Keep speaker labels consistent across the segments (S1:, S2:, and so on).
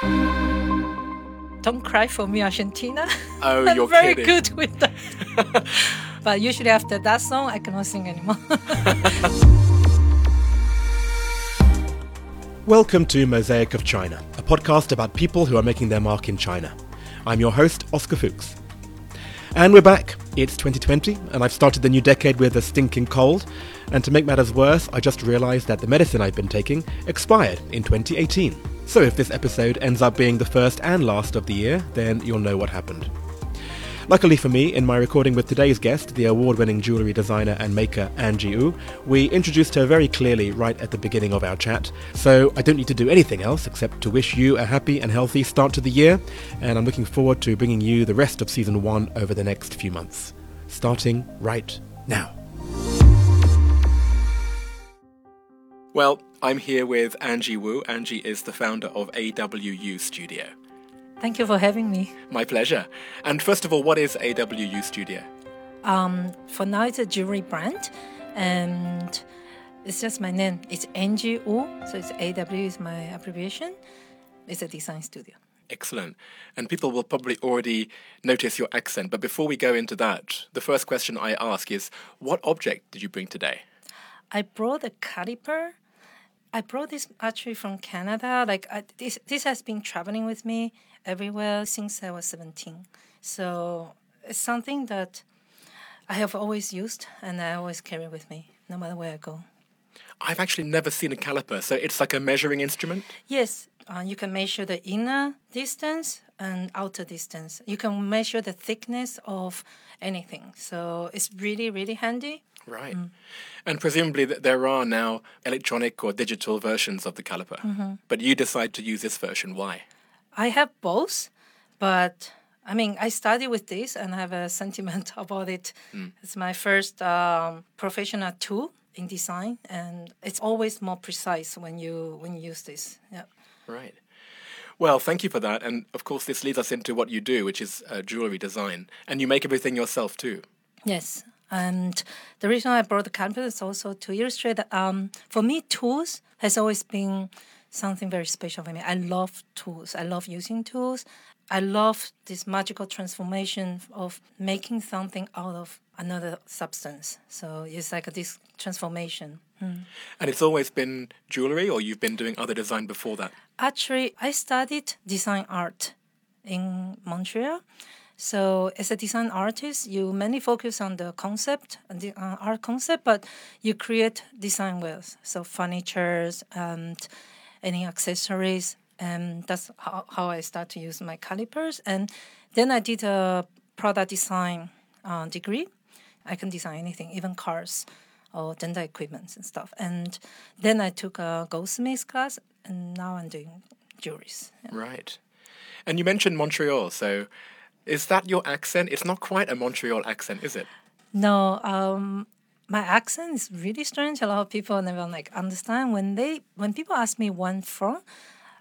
S1: Don't cry for me, Argentina.
S2: Oh,
S1: I'm
S2: you're
S1: very
S2: kidding.
S1: good with that. but usually after that song, I cannot sing anymore.
S3: Welcome to Mosaic of China, a podcast about people who are making their mark in China. I'm your host, Oscar Fuchs. And we're back. It's 2020, and I've started the new decade with a stinking cold. And to make matters worse, I just realised that the medicine I've been taking expired in 2018. So if this episode ends up being the first and last of the year, then you'll know what happened. Luckily for me, in my recording with today's guest, the award-winning jewellery designer and maker Angie Wu, we introduced her very clearly right at the beginning of our chat, so I don't need to do anything else except to wish you a happy and healthy start to the year, and I'm looking forward to bringing you the rest of season one over the next few months. Starting right now.
S2: Well, I'm here with Angie Wu. Angie is the founder of AWU Studio.
S1: Thank you for having me.
S2: My pleasure. And first of all, what is AWU Studio?
S1: Um, for now, it's a jewelry brand, and it's just my name. It's Wu, so it's AW is my abbreviation. It's a design studio.
S2: Excellent. And people will probably already notice your accent. But before we go into that, the first question I ask is what object did you bring today?
S1: I brought a caliper. I brought this actually from Canada. Like I, this, this has been traveling with me everywhere since I was seventeen. So it's something that I have always used and I always carry with me, no matter where I go.
S2: I've actually never seen a caliper, so it's like a measuring instrument.
S1: Yes, uh, you can measure the inner distance and outer distance. You can measure the thickness of anything. So it's really, really handy.
S2: Right. And presumably th- there are now electronic or digital versions of the caliper. But you decide to use this version. Why?
S1: I have both, but I mean, I study with this and I have a sentiment about it. It's my first um, professional tool in design, and it's always more precise when you when you use this. Yeah.
S2: Right. Well, thank you for that. And of course, this leads us into what you do, which is uh, jewelry design. And you make everything yourself too.
S1: Yes. And the reason I brought the is also to illustrate that um, for me, tools has always been something very special for me. I love tools. I love using tools. I love this magical transformation of making something out of another substance. So it's like this transformation.
S2: And it's always been jewelry, or you've been doing other design before that?
S1: Actually, I studied design art in Montreal. So, as a design artist, you mainly focus on the concept, the uh, art concept, but you create design with so furnitures and any accessories, and that's how, how I start to use my calipers. And then I did a product design uh, degree. I can design anything, even cars or dental equipment and stuff. And then I took a goldsmith class, and now I'm doing jewelries. Yeah.
S2: Right. And you mentioned Montreal, so is that your accent? It's not quite a Montreal accent, is it?
S1: No, um, my accent is really strange. A lot of people never like understand when they when people ask me where I'm from.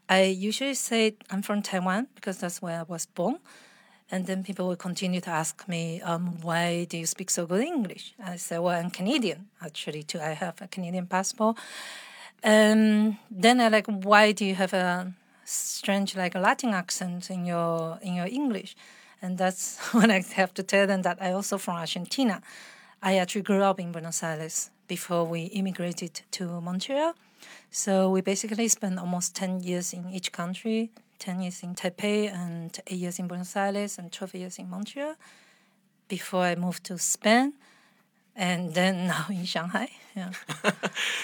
S1: I usually say I'm from Taiwan because that's where I was born. And then people will continue to ask me, um, why do you speak so good English? I say, well, I'm Canadian, actually, too. I have a Canadian passport. Um, then I like, why do you have a strange, like, Latin accent in your in your English? And that's when I have to tell them that I also from Argentina. I actually grew up in Buenos Aires before we immigrated to Montreal. So we basically spent almost 10 years in each country 10 years in Taipei and 8 years in Buenos Aires and 12 years in Montreal before I moved to Spain and then now in Shanghai. Yeah.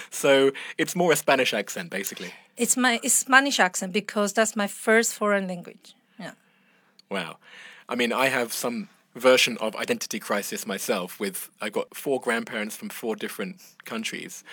S2: So it's more a Spanish accent, basically.
S1: It's my it's Spanish accent because that's my first foreign language. Yeah.
S2: Wow. I mean, I have some version of identity crisis myself with I got four grandparents from four different countries.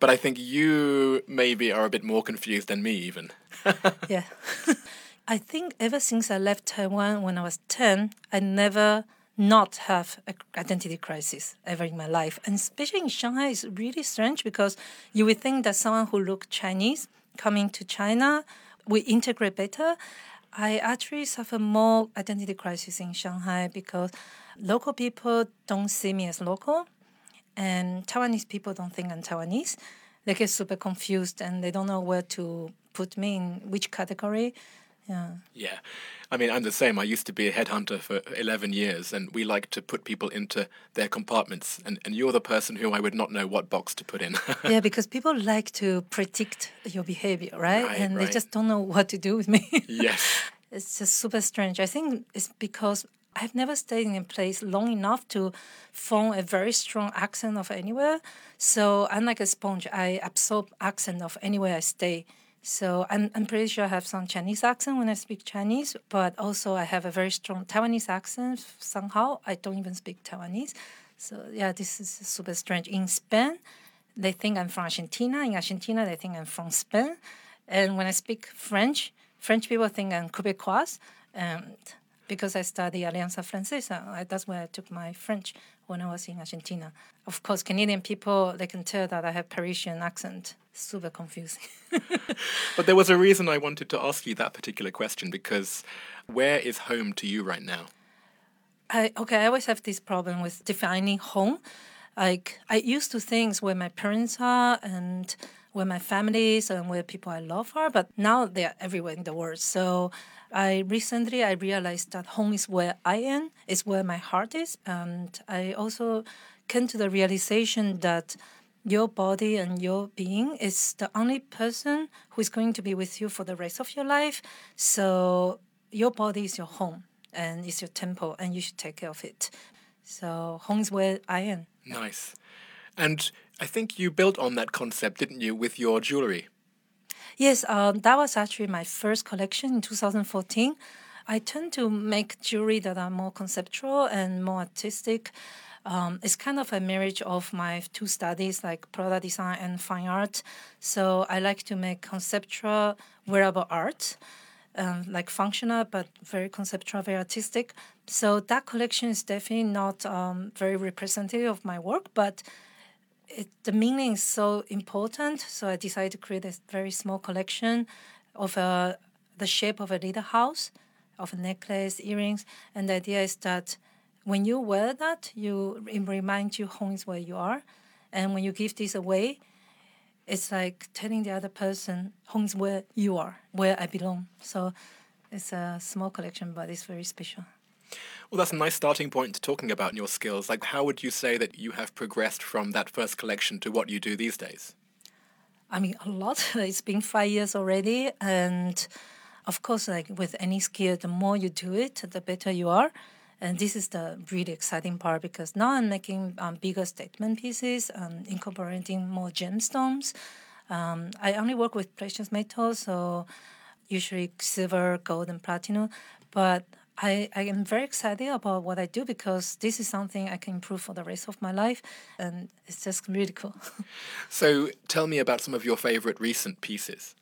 S2: But I think you maybe are a bit more confused than me even.
S1: yeah. I think ever since I left Taiwan when I was 10, I never not have an identity crisis ever in my life. And especially in Shanghai, it's really strange because you would think that someone who look Chinese coming to China we integrate better. I actually suffer more identity crisis in Shanghai because local people don't see me as local and Taiwanese people don't think I'm Taiwanese. They get super confused and they don't know where to put me in which category. Yeah.
S2: Yeah. I mean, I'm the same. I used to be a headhunter for 11 years, and we like to put people into their compartments. And, and you're the person who I would not know what box to put in.
S1: yeah, because people like to predict your behavior, right?
S2: Right,
S1: and
S2: right.
S1: they just don't know what to do with me.
S2: yes.
S1: it's just super strange. I think it's because I've never stayed in a place long enough to form a very strong accent of anywhere. So I'm like a sponge. I absorb accent of anywhere I stay. So I'm, I'm pretty sure I have some Chinese accent when I speak Chinese, but also I have a very strong Taiwanese accent somehow. I don't even speak Taiwanese. So yeah, this is super strange. In Spain, they think I'm from Argentina. In Argentina, they think I'm from Spain. And when I speak French, French people think I'm Quebecois. And because I study Alianza Francesa, that's where I took my French when I was in Argentina. Of course, Canadian people, they can tell that I have Parisian accent. Super confusing.
S2: But there was a reason I wanted to ask you that particular question because where is home to you right now?
S1: I okay, I always have this problem with defining home. Like I used to think where my parents are and where my family is and where people I love are, but now they're everywhere in the world. So I recently I realized that home is where I am, is where my heart is, and I also came to the realization that your body and your being is the only person who is going to be with you for the rest of your life. So your body is your home and it's your temple, and you should take care of it. So home is where I am.
S2: Nice. And I think you built on that concept, didn't you, with your jewelry?
S1: Yes, um, that was actually my first collection in 2014. I tend to make jewelry that are more conceptual and more artistic. Um, it's kind of a marriage of my two studies, like product design and fine art. So I like to make conceptual wearable art, um, like functional but very conceptual, very artistic. So that collection is definitely not um, very representative of my work, but it, the meaning is so important. So I decided to create a very small collection of uh, the shape of a little house, of a necklace, earrings, and the idea is that when you wear that, you it reminds you home is where you are, and when you give this away, it's like telling the other person home is where you are, where I belong. So it's a small collection, but it's very special.
S2: Well, that's a nice starting point to talking about your skills. Like, how would you say that you have progressed from that first collection to what you do these days?
S1: I mean, a lot. It's been five years already, and of course, like with any skill, the more you do it, the better you are. And this is the really exciting part because now I'm making um, bigger statement pieces, um, incorporating more gemstones. Um, I only work with precious metals, so usually silver, gold, and platinum. But I, I am very excited about what I do because this is something I can improve for the rest of my life, and it's just really cool.
S2: So, tell me about some of your favorite recent pieces.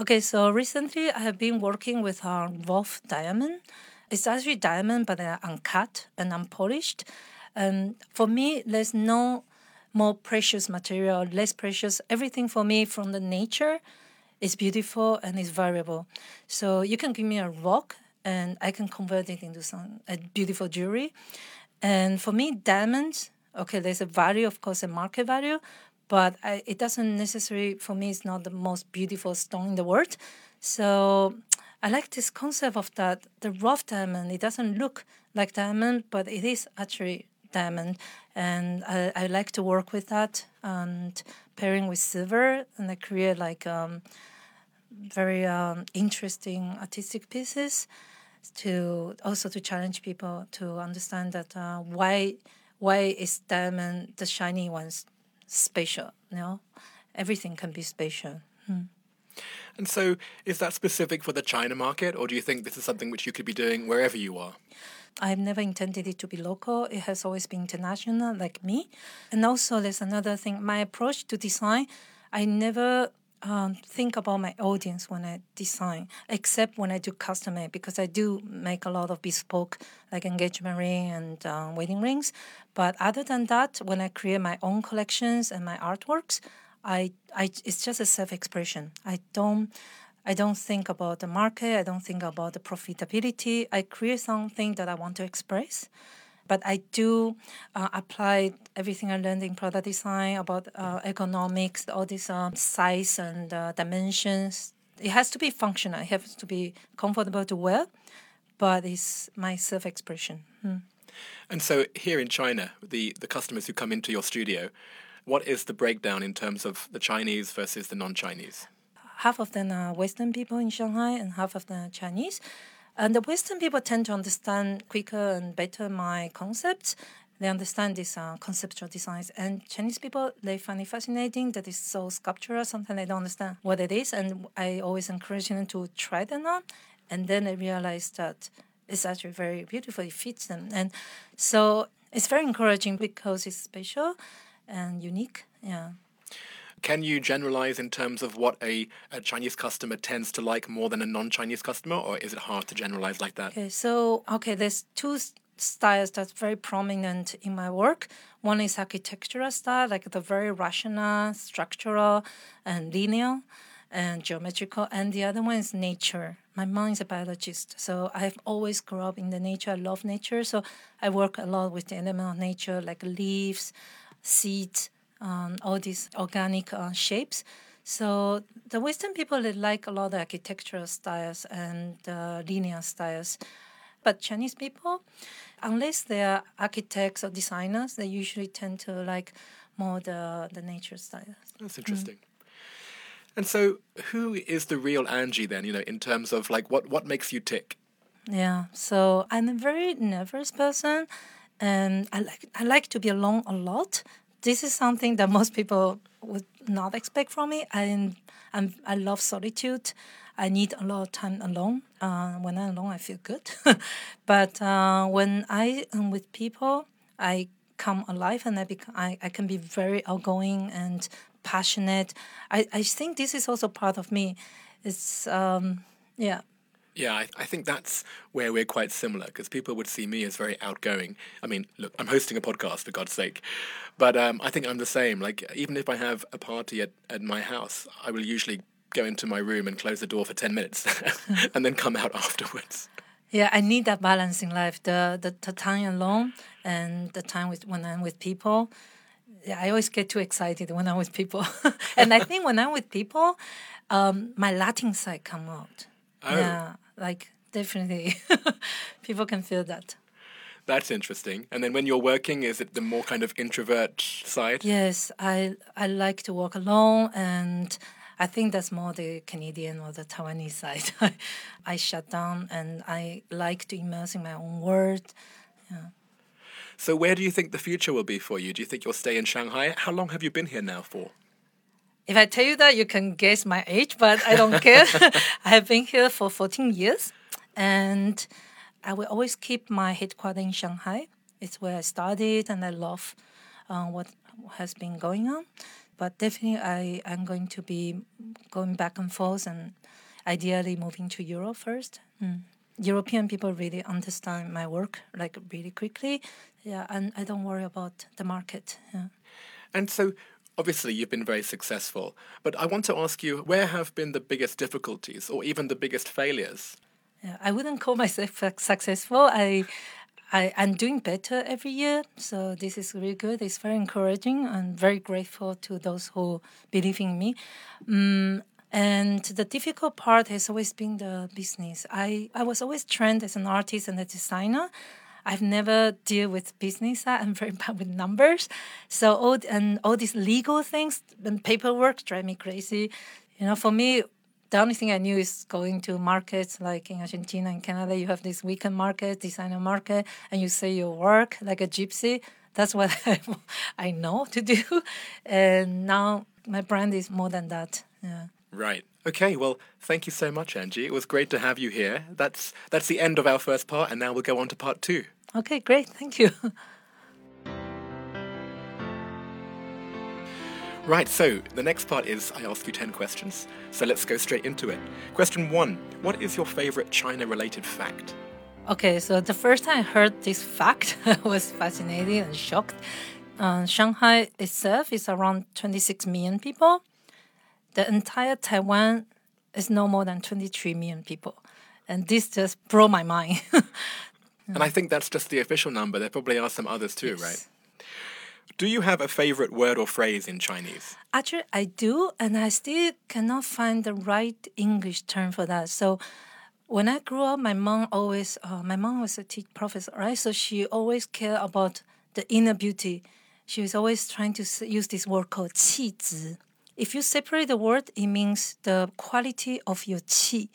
S1: Okay, so recently I have been working with a rough diamond. It's actually diamond, but they're uncut and unpolished. And for me, there's no more precious material, less precious. Everything for me from the nature is beautiful and is variable. So you can give me a rock and I can convert it into some a beautiful jewelry. And for me, diamonds, okay, there's a value, of course, a market value, but I, it doesn't necessarily, for me, it's not the most beautiful stone in the world. So I like this concept of that the rough diamond. It doesn't look like diamond, but it is actually diamond, and I, I like to work with that and pairing with silver, and I create like um, very um, interesting artistic pieces to also to challenge people to understand that uh, why why is diamond the shiny ones special? You know, everything can be special.
S2: And so, is that specific for the China market, or do you think this is something which you could be doing wherever you are?
S1: I've never intended it to be local. It has always been international, like me. And also, there's another thing. My approach to design, I never um, think about my audience when I design, except when I do custom because I do make a lot of bespoke, like engagement ring and uh, wedding rings. But other than that, when I create my own collections and my artworks, I, I it's just a self-expression. I don't I don't think about the market. I don't think about the profitability. I create something that I want to express, but I do uh, apply everything I learned in product design about uh, economics, all these um, size and uh, dimensions, it has to be functional. It has to be comfortable to wear, but it's my self-expression. Hmm.
S2: And so here in China, the, the customers who come into your studio, what is the breakdown in terms of the Chinese versus the non-Chinese?
S1: Half of them are Western people in Shanghai and half of them are Chinese. And the Western people tend to understand quicker and better my concepts. They understand these uh, conceptual designs. And Chinese people, they find it fascinating that it's so sculptural. Sometimes they don't understand what it is. And I always encourage them to try them on. And then they realize that it's actually very beautiful. It fits them. And so it's very encouraging because it's special and unique. Yeah.
S2: Can you generalize in terms of what a, a Chinese customer tends to like more than a non-Chinese customer, or is it hard to generalize like that?
S1: Okay, so okay, there's two styles that's very prominent in my work. One is architectural style, like the very rational, structural, and linear, and geometrical, and the other one is nature. My mom is a biologist, so I've always grew up in the nature. I love nature, so I work a lot with the element of nature, like leaves, seeds um, all these organic uh, shapes. So the Western people they like a lot of architectural styles and uh, linear styles, but Chinese people, unless they are architects or designers, they usually tend to like more the the nature styles.
S2: That's interesting. Mm. And so, who is the real Angie then? You know, in terms of like what what makes you tick?
S1: Yeah, so I'm a very nervous person, and I like I like to be alone a lot this is something that most people would not expect from me. I, I'm, I love solitude. I need a lot of time alone. Uh, when I'm alone, I feel good. but uh, when I am with people, I come alive and I, I, I can be very outgoing and passionate. I, I think this is also part of me. It's, um, yeah,
S2: yeah, I, I, think that's where we're quite similar because people would see me as very outgoing. I mean, look, I'm hosting a podcast for God's sake, but um, I think I'm the same. Like, even if I have a party at, at my house, I will usually go into my room and close the door for 10 minutes and then come out afterwards.
S1: Yeah, I need that balance in life the, the, the time alone and the time with when I'm with people. Yeah, I always get too excited when I'm with people. and I think when I'm with people, um, my Latin side come out
S2: Oh.
S1: Yeah, like definitely, people can feel that.
S2: That's interesting. And then when you're working, is it the more kind of introvert side?
S1: Yes, I I like to work alone, and I think that's more the Canadian or the Taiwanese side. I shut down, and I like to immerse in my own world. Yeah.
S2: So where do you think the future will be for you? Do you think you'll stay in Shanghai? How long have you been here now for?
S1: If I tell you that, you can guess my age, but I don't care. I have been here for 14 years, and I will always keep my headquarters in Shanghai. It's where I started, and I love uh, what has been going on. But definitely, I am going to be going back and forth, and ideally moving to Europe first. Mm. European people really understand my work like really quickly. Yeah, and I don't worry about the market. Yeah.
S2: And so, Obviously, you've been very successful, but I want to ask you where have been the biggest difficulties or even the biggest failures?
S1: Yeah, I wouldn't call myself successful. I, I, am doing better every year, so this is really good. It's very encouraging. I'm very grateful to those who believe in me. Um, and the difficult part has always been the business. I, I was always trained as an artist and a designer. I've never deal with business. Uh, I'm very bad with numbers. So all and all these legal things and paperwork drive me crazy. You know, for me, the only thing I knew is going to markets like in Argentina and Canada. You have this weekend market, designer market, and you say your work like a gypsy. That's what I, I know to do. And now my brand is more than that. Yeah.
S2: Right. Okay, well, thank you so much, Angie. It was great to have you here. That's that's the end of our first part, and now we'll go on to part two.
S1: Okay, great. Thank you.
S2: Right, so the next part is I ask you 10 questions. So let's go straight into it. Question one What is your favorite China related fact?
S1: Okay, so the first time I heard this fact, I was fascinated and shocked. Uh, Shanghai itself is around 26 million people the entire Taiwan is no more than 23 million people. And this just blew my mind.
S2: and I think that's just the official number. There probably are some others too, yes. right? Do you have a favorite word or phrase in Chinese?
S1: Actually, I do, and I still cannot find the right English term for that. So, when I grew up, my mom always, uh, my mom was a teacher, professor, right? So she always cared about the inner beauty. She was always trying to use this word called 气质. If you separate the word, it means the quality of your qi.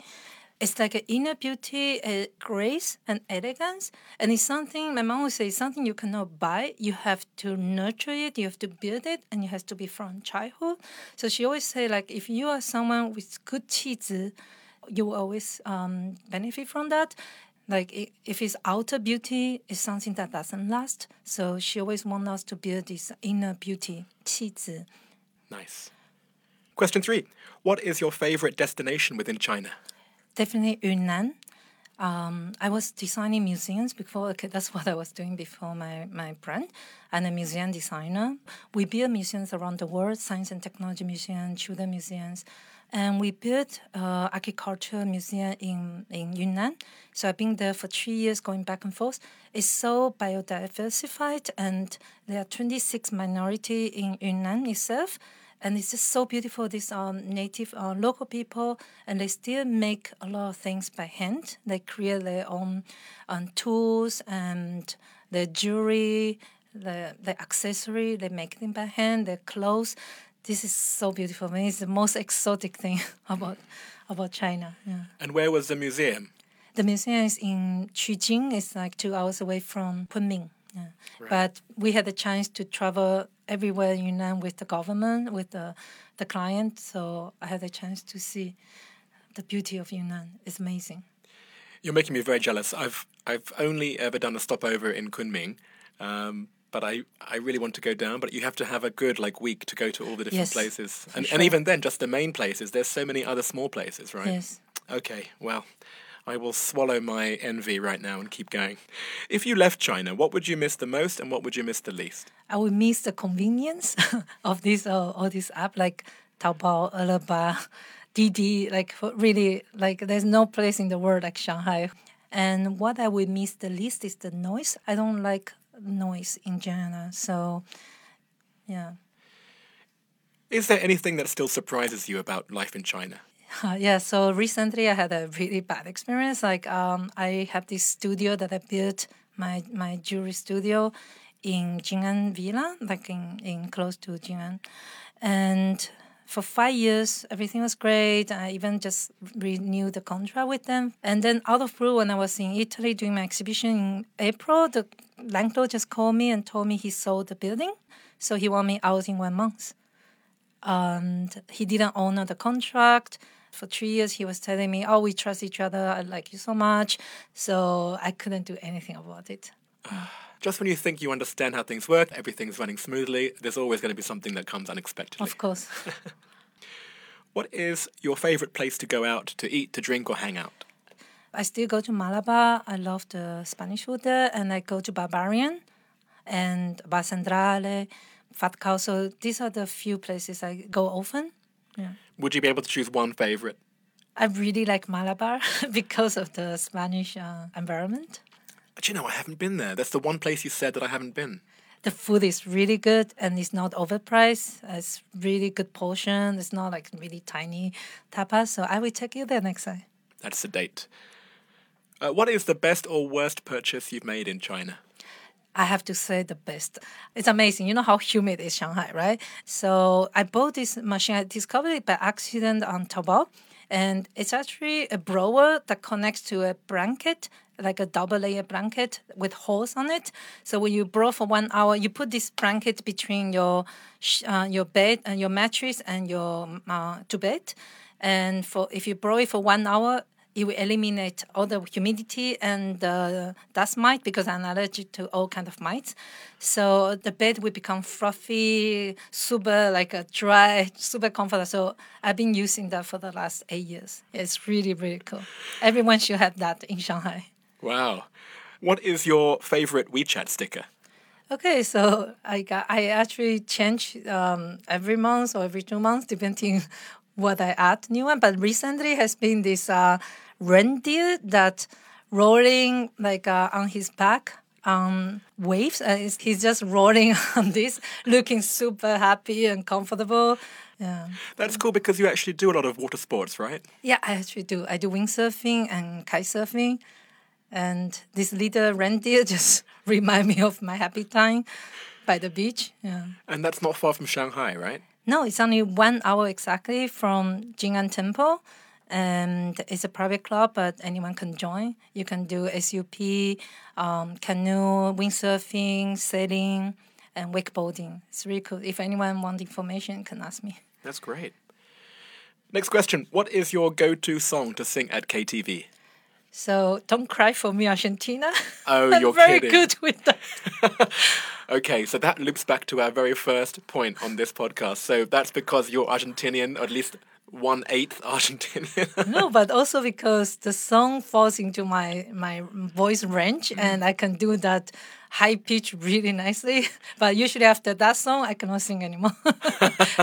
S1: It's like an inner beauty, a grace, and elegance. And it's something, my mom would say, it's something you cannot buy. You have to nurture it, you have to build it, and it has to be from childhood. So she always say, like, if you are someone with good qi you will always um, benefit from that like if it's outer beauty it's something that doesn't last so she always wants us to build this inner beauty qi
S2: nice Question three What is your favorite destination within China?
S1: Definitely Yunnan. Um, I was designing museums before. Okay, that's what I was doing before my, my brand. I'm a museum designer. We build museums around the world, science and technology museums, children museums, and we built uh, agriculture museum in, in Yunnan. So I've been there for three years, going back and forth. It's so biodiversified, and there are 26 minority in Yunnan itself and it's just so beautiful. These um, native uh, local people, and they still make a lot of things by hand. They create their own um, tools and their jewelry, the the accessory. They make them by hand. Their clothes. This is so beautiful. I mean, it's the most exotic thing about about China. Yeah.
S2: And where was the museum?
S1: The museum is in Qujing. It's like two hours away from Kunming. Yeah. But we had the chance to travel everywhere in Yunnan with the government, with the, the client. So I had the chance to see the beauty of Yunnan. It's amazing.
S2: You're making me very jealous. I've I've only ever done a stopover in Kunming, um, but I, I really want to go down. But you have to have a good like week to go to all the different
S1: Yes,
S2: places, and
S1: sure.
S2: and even then, just the main places. There's so many other small places, right?
S1: Yes.
S2: Okay, well, I will swallow my envy right now and keep going. If you left China, what would you miss the most, and what would you miss the least?
S1: I would miss the convenience of this uh, all this app like Taobao, Alibaba, Didi. Like really, like there's no place in the world like Shanghai. And what I would miss the least is the noise. I don't like noise in China, So, yeah.
S2: Is there anything that still surprises you about life in China?
S1: Yeah, so recently I had a really bad experience. Like um, I have this studio that I built, my my jewelry studio in Jing'an Villa, like in, in close to Jing'an. And for five years, everything was great. I even just renewed the contract with them. And then out of blue, when I was in Italy doing my exhibition in April, the landlord just called me and told me he sold the building. So he wanted me out in one month and he didn't honor the contract. For three years, he was telling me, "Oh, we trust each other. I like you so much." So I couldn't do anything about it.
S2: Just when you think you understand how things work, everything's running smoothly, there's always going to be something that comes unexpectedly.
S1: Of course,
S2: What is your favorite place to go out to eat, to drink, or hang out?
S1: I still go to Malabar. I love the Spanish food there, and I go to Barbarian and Bar Centrale, Fat Cow. So these are the few places I go often.
S2: Would you be able to choose one favorite?
S1: I really like Malabar because of the Spanish uh, environment.
S2: Do you know, I haven't been there. That's the one place you said that I haven't been.
S1: the food is really good and it's not overpriced. It's really good portion. It's not like really tiny tapas. So I will take you there next time.
S2: That's the date. Uh, what is the best or worst purchase you've made in China?
S1: I have to say the best. It's amazing. You know how humid is Shanghai, right? So I bought this machine. I discovered it by accident on Taobao, and it's actually a blower that connects to a blanket, like a double layer blanket with holes on it. So when you blow for one hour, you put this blanket between your uh, your bed and your mattress and your uh, to bed, and for if you blow it for one hour, it will eliminate all the humidity and the dust mite because I'm allergic to all kind of mites. So the bed will become fluffy, super like a dry, super comfortable. So I've been using that for the last eight years. It's really really cool. Everyone should have that in Shanghai.
S2: Wow. What is your favorite WeChat sticker?
S1: Okay, so I got I actually change um, every month or every two months depending what I add new one. But recently has been this uh, reindeer that rolling like uh, on his back on waves. And it's- he's just rolling on this, looking super happy and comfortable. Yeah.
S2: That's cool because you actually do a lot of water sports, right?
S1: Yeah, I actually do. I do windsurfing and kite surfing. And this little reindeer just remind me of my happy time by the beach. Yeah.
S2: And that's not far from Shanghai, right?
S1: No, it's only one hour exactly from Jing'an Temple. And it's a private club, but anyone can join. You can do SUP, um, canoe, windsurfing, sailing, and wakeboarding. It's really cool. If anyone wants information, can ask me.
S2: That's great. Next question. What is your go to song to sing at KTV?
S1: So don't cry for me, Argentina.
S2: Oh,
S1: I'm
S2: you're
S1: very
S2: kidding.
S1: good with that.
S2: Okay, so that loops back to our very first point on this podcast. So that's because you're Argentinian, or at least one eighth Argentinian.
S1: no, but also because the song falls into my my voice range, mm-hmm. and I can do that high pitch really nicely. But usually after that song, I cannot sing anymore.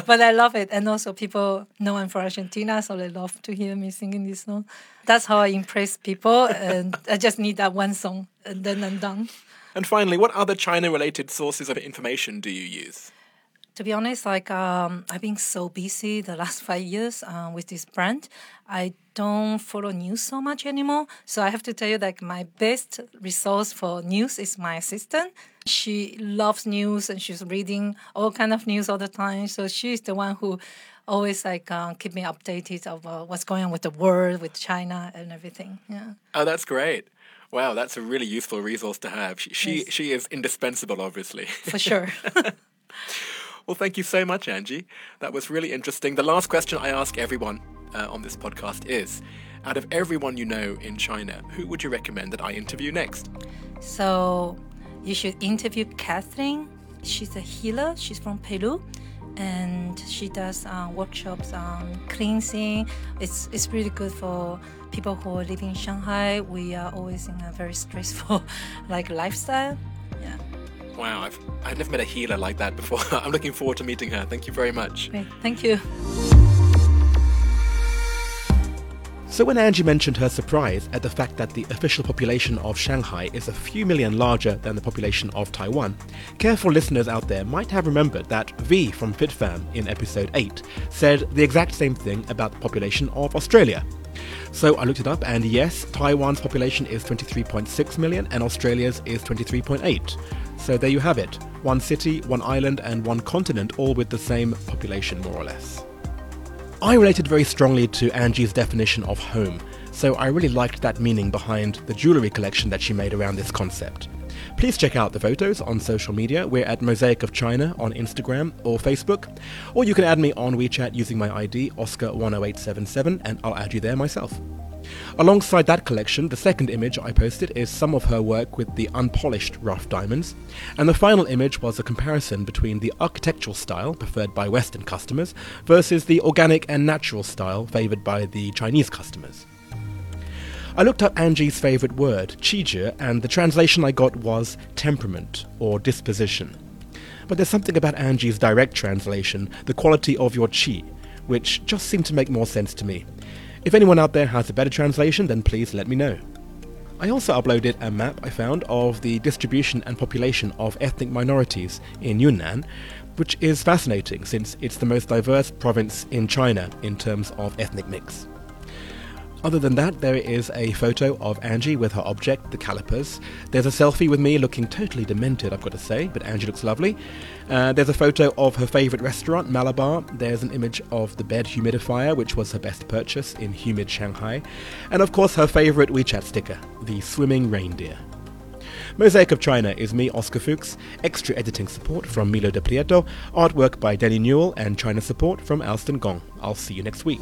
S1: but I love it, and also people know I'm from Argentina, so they love to hear me singing this song. That's how I impress people, and I just need that one song, and then I'm done.
S2: and finally, what other China related sources of information do you use?
S1: To be honest, like um, I've been so busy the last five years uh, with this brand, I don't follow news so much anymore. So I have to tell you, like my best resource for news is my assistant. She loves news and she's reading all kind of news all the time. So she's the one who always like uh, keep me updated of uh, what's going on with the world, with China, and everything. Yeah.
S2: Oh, that's great. Wow, that's a really useful resource to have. She she,
S1: Yes.
S2: she is indispensable, obviously.
S1: For sure.
S2: well, thank you so much, Angie. That was really interesting. The last question I ask everyone uh, on this podcast is out of everyone you know in China, who would you recommend that I interview next?
S1: So you should interview Catherine. She's a healer. She's from Peru, and she does uh, workshops on cleansing. It's it's really good for people who are living in Shanghai. We are always in a very stressful like lifestyle. Yeah.
S2: Wow, I've, I've never met a healer like that before. I'm looking forward to meeting her. Thank you very much.
S1: Great. Thank you.
S3: So when Angie mentioned her surprise at the fact that the official population of Shanghai is a few million larger than the population of Taiwan, careful listeners out there might have remembered that V from FitFam in episode 8 said the exact same thing about the population of Australia. So I looked it up and yes, Taiwan's population is 23.6 million and Australia's is 23.8. So there you have it. One city, one island and one continent all with the same population more or less. I related very strongly to Angie's definition of home, so I really liked that meaning behind the jewellery collection that she made around this concept. Please check out the photos on social media. We're at Mosaic of China on Instagram or Facebook, or you can add me on WeChat using my ID Oscar10877 and I'll add you there myself. Alongside that collection, the second image I posted is some of her work with the unpolished rough diamonds, and the final image was a comparison between the architectural style preferred by Western customers versus the organic and natural style favoured by the Chinese customers. I looked up Angie's favourite word, qizhi, and the translation I got was temperament or disposition. But there's something about Angie's direct translation, the quality of your qi, which just seemed to make more sense to me. If anyone out there has a better translation, then please let me know. I also uploaded a map I found of the distribution and population of ethnic minorities in Yunnan, which is fascinating since it's the most diverse province in China in terms of ethnic mix. Other than that, there is a photo of Angie with her object, the calipers. There's a selfie with me looking totally demented, I've got to say, but Angie looks lovely. Uh, there's a photo of her favourite restaurant, Malabar. There's an image of the bed humidifier, which was her best purchase in humid Shanghai. And of course, her favourite WeChat sticker, the swimming reindeer. Mosaic of China is me, Oscar Fuchs, extra editing support from Milo De Prieto, artwork by Danny Newell, and China support from Alston Gong. I'll see you next week.